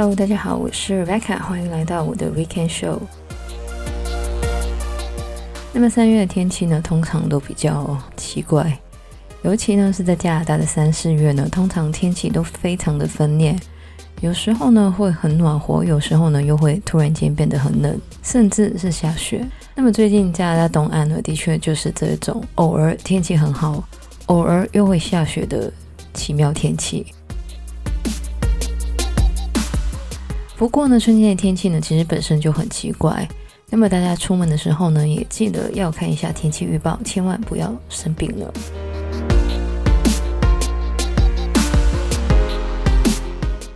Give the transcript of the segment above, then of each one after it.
Hello，大家好，我是 Rebecca，欢迎来到我的 Weekend Show。那么三月的天气呢，通常都比较奇怪，尤其呢是在加拿大的三四月呢，通常天气都非常的分裂，有时候呢会很暖和，有时候呢又会突然间变得很冷，甚至是下雪。那么最近加拿大东岸呢，的确就是这种偶尔天气很好，偶尔又会下雪的奇妙天气。不过呢，春天的天气呢，其实本身就很奇怪。那么大家出门的时候呢，也记得要看一下天气预报，千万不要生病了。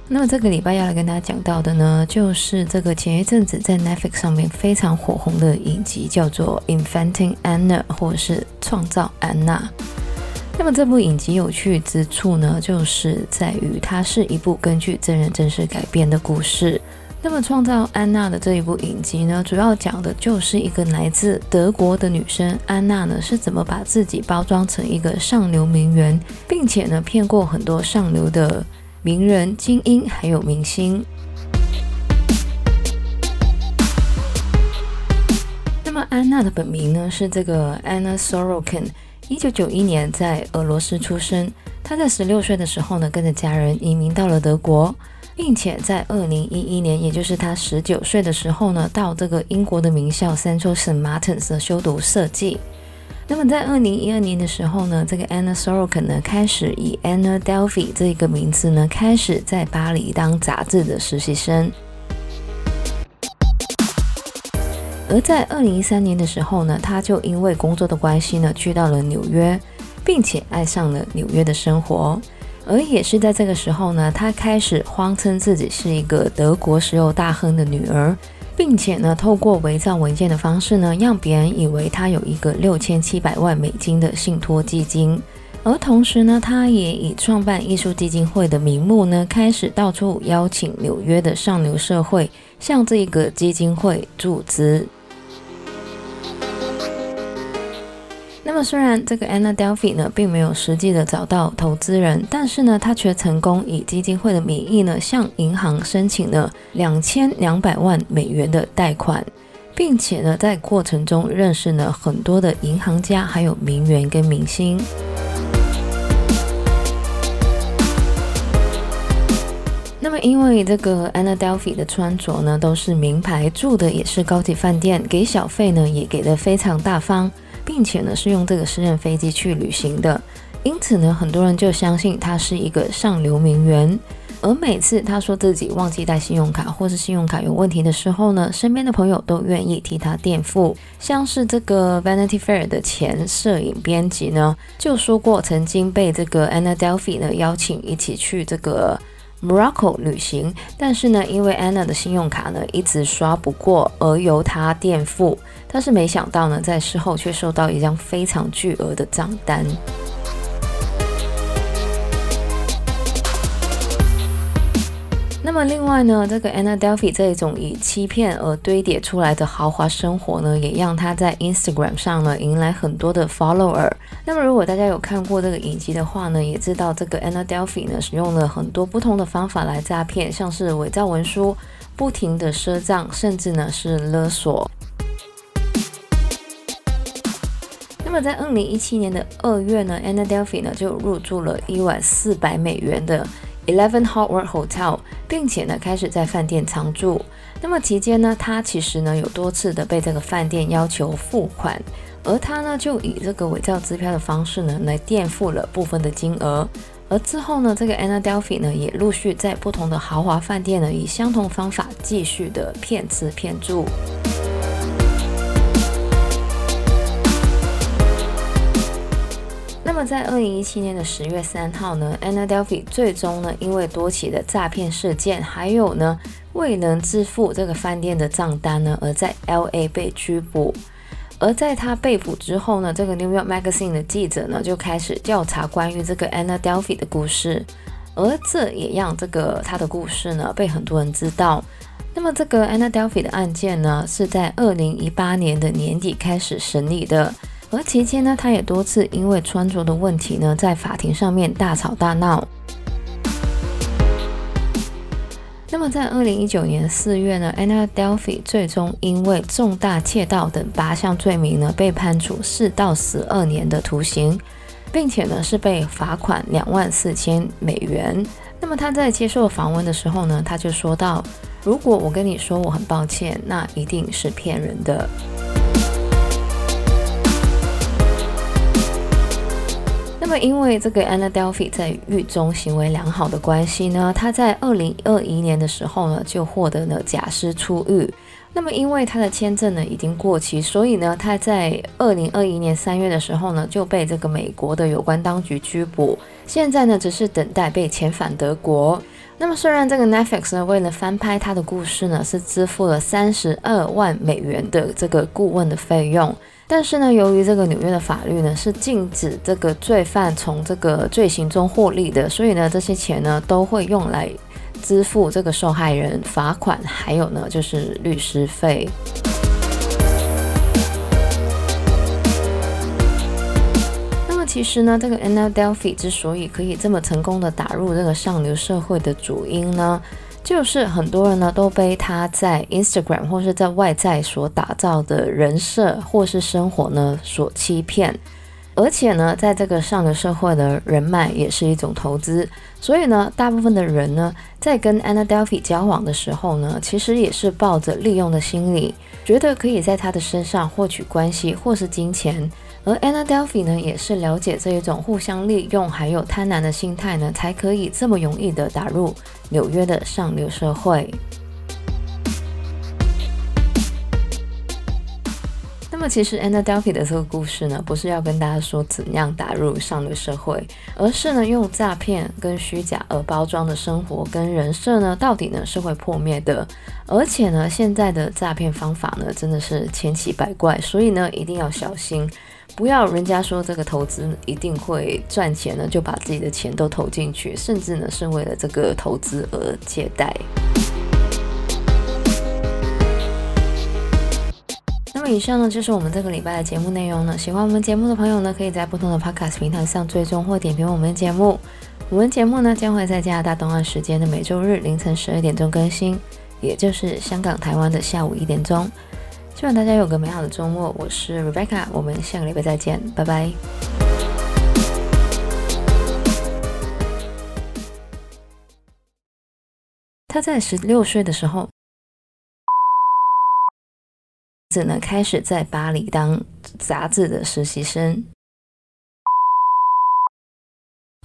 那么这个礼拜要来跟大家讲到的呢，就是这个前一阵子在 Netflix 上面非常火红的影集，叫做《Inventing Anna》，或者是《创造安娜》。那么这部影集有趣之处呢，就是在于它是一部根据真人真事改编的故事。那么创造安娜的这一部影集呢，主要讲的就是一个来自德国的女生安娜呢，是怎么把自己包装成一个上流名媛，并且呢骗过很多上流的名人、精英还有明星。那么安娜的本名呢是这个 Anna Sorokin，一九九一年在俄罗斯出生。他在十六岁的时候呢，跟着家人移民到了德国。并且在二零一一年，也就是他十九岁的时候呢，到这个英国的名校 Central Saint Martins 修读设计。那么在二零一二年的时候呢，这个 Anna Sorokin 呢开始以 Anna Delphi 这个名字呢，开始在巴黎当杂志的实习生。而在二零一三年的时候呢，他就因为工作的关系呢，去到了纽约，并且爱上了纽约的生活。而也是在这个时候呢，她开始谎称自己是一个德国石油大亨的女儿，并且呢，透过伪造文件的方式呢，让别人以为她有一个六千七百万美金的信托基金。而同时呢，他也以创办艺术基金会的名目呢，开始到处邀请纽约的上流社会向这个基金会注资。那么，虽然这个 Anna Delphi 呢，并没有实际的找到投资人，但是呢，他却成功以基金会的名义呢，向银行申请了两千两百万美元的贷款，并且呢，在过程中认识了很多的银行家，还有名媛跟明星。因为这个 Anna Delphi 的穿着呢，都是名牌，住的也是高级饭店，给小费呢，也给得非常大方。并且呢，是用这个私人飞机去旅行的，因此呢，很多人就相信他是一个上流名媛。而每次他说自己忘记带信用卡，或是信用卡有问题的时候呢，身边的朋友都愿意替他垫付。像是这个 Vanity Fair 的前摄影编辑呢，就说过曾经被这个 Anna Delphi 呢邀请一起去这个 Morocco 旅行，但是呢，因为 Anna 的信用卡呢一直刷不过，而由她垫付。但是没想到呢，在事后却收到一张非常巨额的账单。那么另外呢，这个 Anna Delvey 这一种以欺骗而堆叠出来的豪华生活呢，也让她在 Instagram 上呢迎来很多的 follower。那么如果大家有看过这个影集的话呢，也知道这个 Anna Delvey 呢使用了很多不同的方法来诈骗，像是伪造文书、不停的赊账，甚至呢是勒索。那么在二零一七年的二月呢，Anna Delvey 呢就入住了一晚四百美元的 Eleven Howard Hotel，并且呢开始在饭店常住。那么期间呢，他其实呢有多次的被这个饭店要求付款，而他呢就以这个伪造支票的方式呢来垫付了部分的金额。而之后呢，这个 Anna Delvey 呢也陆续在不同的豪华饭店呢以相同方法继续的骗吃骗住。在二零一七年的十月三号呢，Anna Delvey 最终呢，因为多起的诈骗事件，还有呢未能支付这个饭店的账单呢，而在 LA 被拘捕。而在他被捕之后呢，这个 New York Magazine 的记者呢就开始调查关于这个 Anna Delvey 的故事，而这也让这个他的故事呢被很多人知道。那么这个 Anna Delvey 的案件呢，是在二零一八年的年底开始审理的。而期间呢，他也多次因为穿着的问题呢，在法庭上面大吵大闹。那么在二零一九年四月呢，Anna Delphi 最终因为重大窃盗等八项罪名呢，被判处四到十二年的徒刑，并且呢是被罚款两万四千美元。那么他在接受访问的时候呢，他就说到：“如果我跟你说我很抱歉，那一定是骗人的。”那么，因为这个 Anna Delvey 在狱中行为良好的关系呢，他在二零二一年的时候呢，就获得了假释出狱。那么，因为他的签证呢已经过期，所以呢，他在二零二一年三月的时候呢，就被这个美国的有关当局拘捕。现在呢，只是等待被遣返德国。那么，虽然这个 Netflix 呢，为了翻拍他的故事呢，是支付了三十二万美元的这个顾问的费用。但是呢，由于这个纽约的法律呢是禁止这个罪犯从这个罪行中获利的，所以呢，这些钱呢都会用来支付这个受害人罚款，还有呢就是律师费。那么其实呢，这个 N L Delphi 之所以可以这么成功的打入这个上流社会的主因呢，就是很多人呢都被他在 Instagram 或是在外在所打造的人设或是生活呢所欺骗，而且呢，在这个上流社会的人脉也是一种投资，所以呢，大部分的人呢在跟 Anna Delvey 交往的时候呢，其实也是抱着利用的心理，觉得可以在他的身上获取关系或是金钱。而 Anna Delvey 呢，也是了解这一种互相利用还有贪婪的心态呢，才可以这么容易的打入纽约的上流社会。么，其实 Anna Delvey 的这个故事呢，不是要跟大家说怎样打入上流社会，而是呢，用诈骗跟虚假而包装的生活跟人设呢，到底呢是会破灭的。而且呢，现在的诈骗方法呢，真的是千奇百怪，所以呢，一定要小心。不要人家说这个投资一定会赚钱呢，就把自己的钱都投进去，甚至呢是为了这个投资而借贷。以上呢就是我们这个礼拜的节目内容了。喜欢我们节目的朋友呢，可以在不同的 Podcast 平台上追踪或点评我们的节目。我们节目呢将会在加拿大东岸时间的每周日凌晨十二点钟更新，也就是香港、台湾的下午一点钟。希望大家有个美好的周末，我是 Rebecca，我们下个礼拜再见，拜拜。他在十六岁的时候，只能开始在巴黎当杂志的实习生，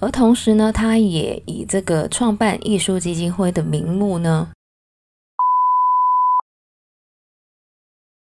而同时呢，他也以这个创办艺术基金会的名目呢。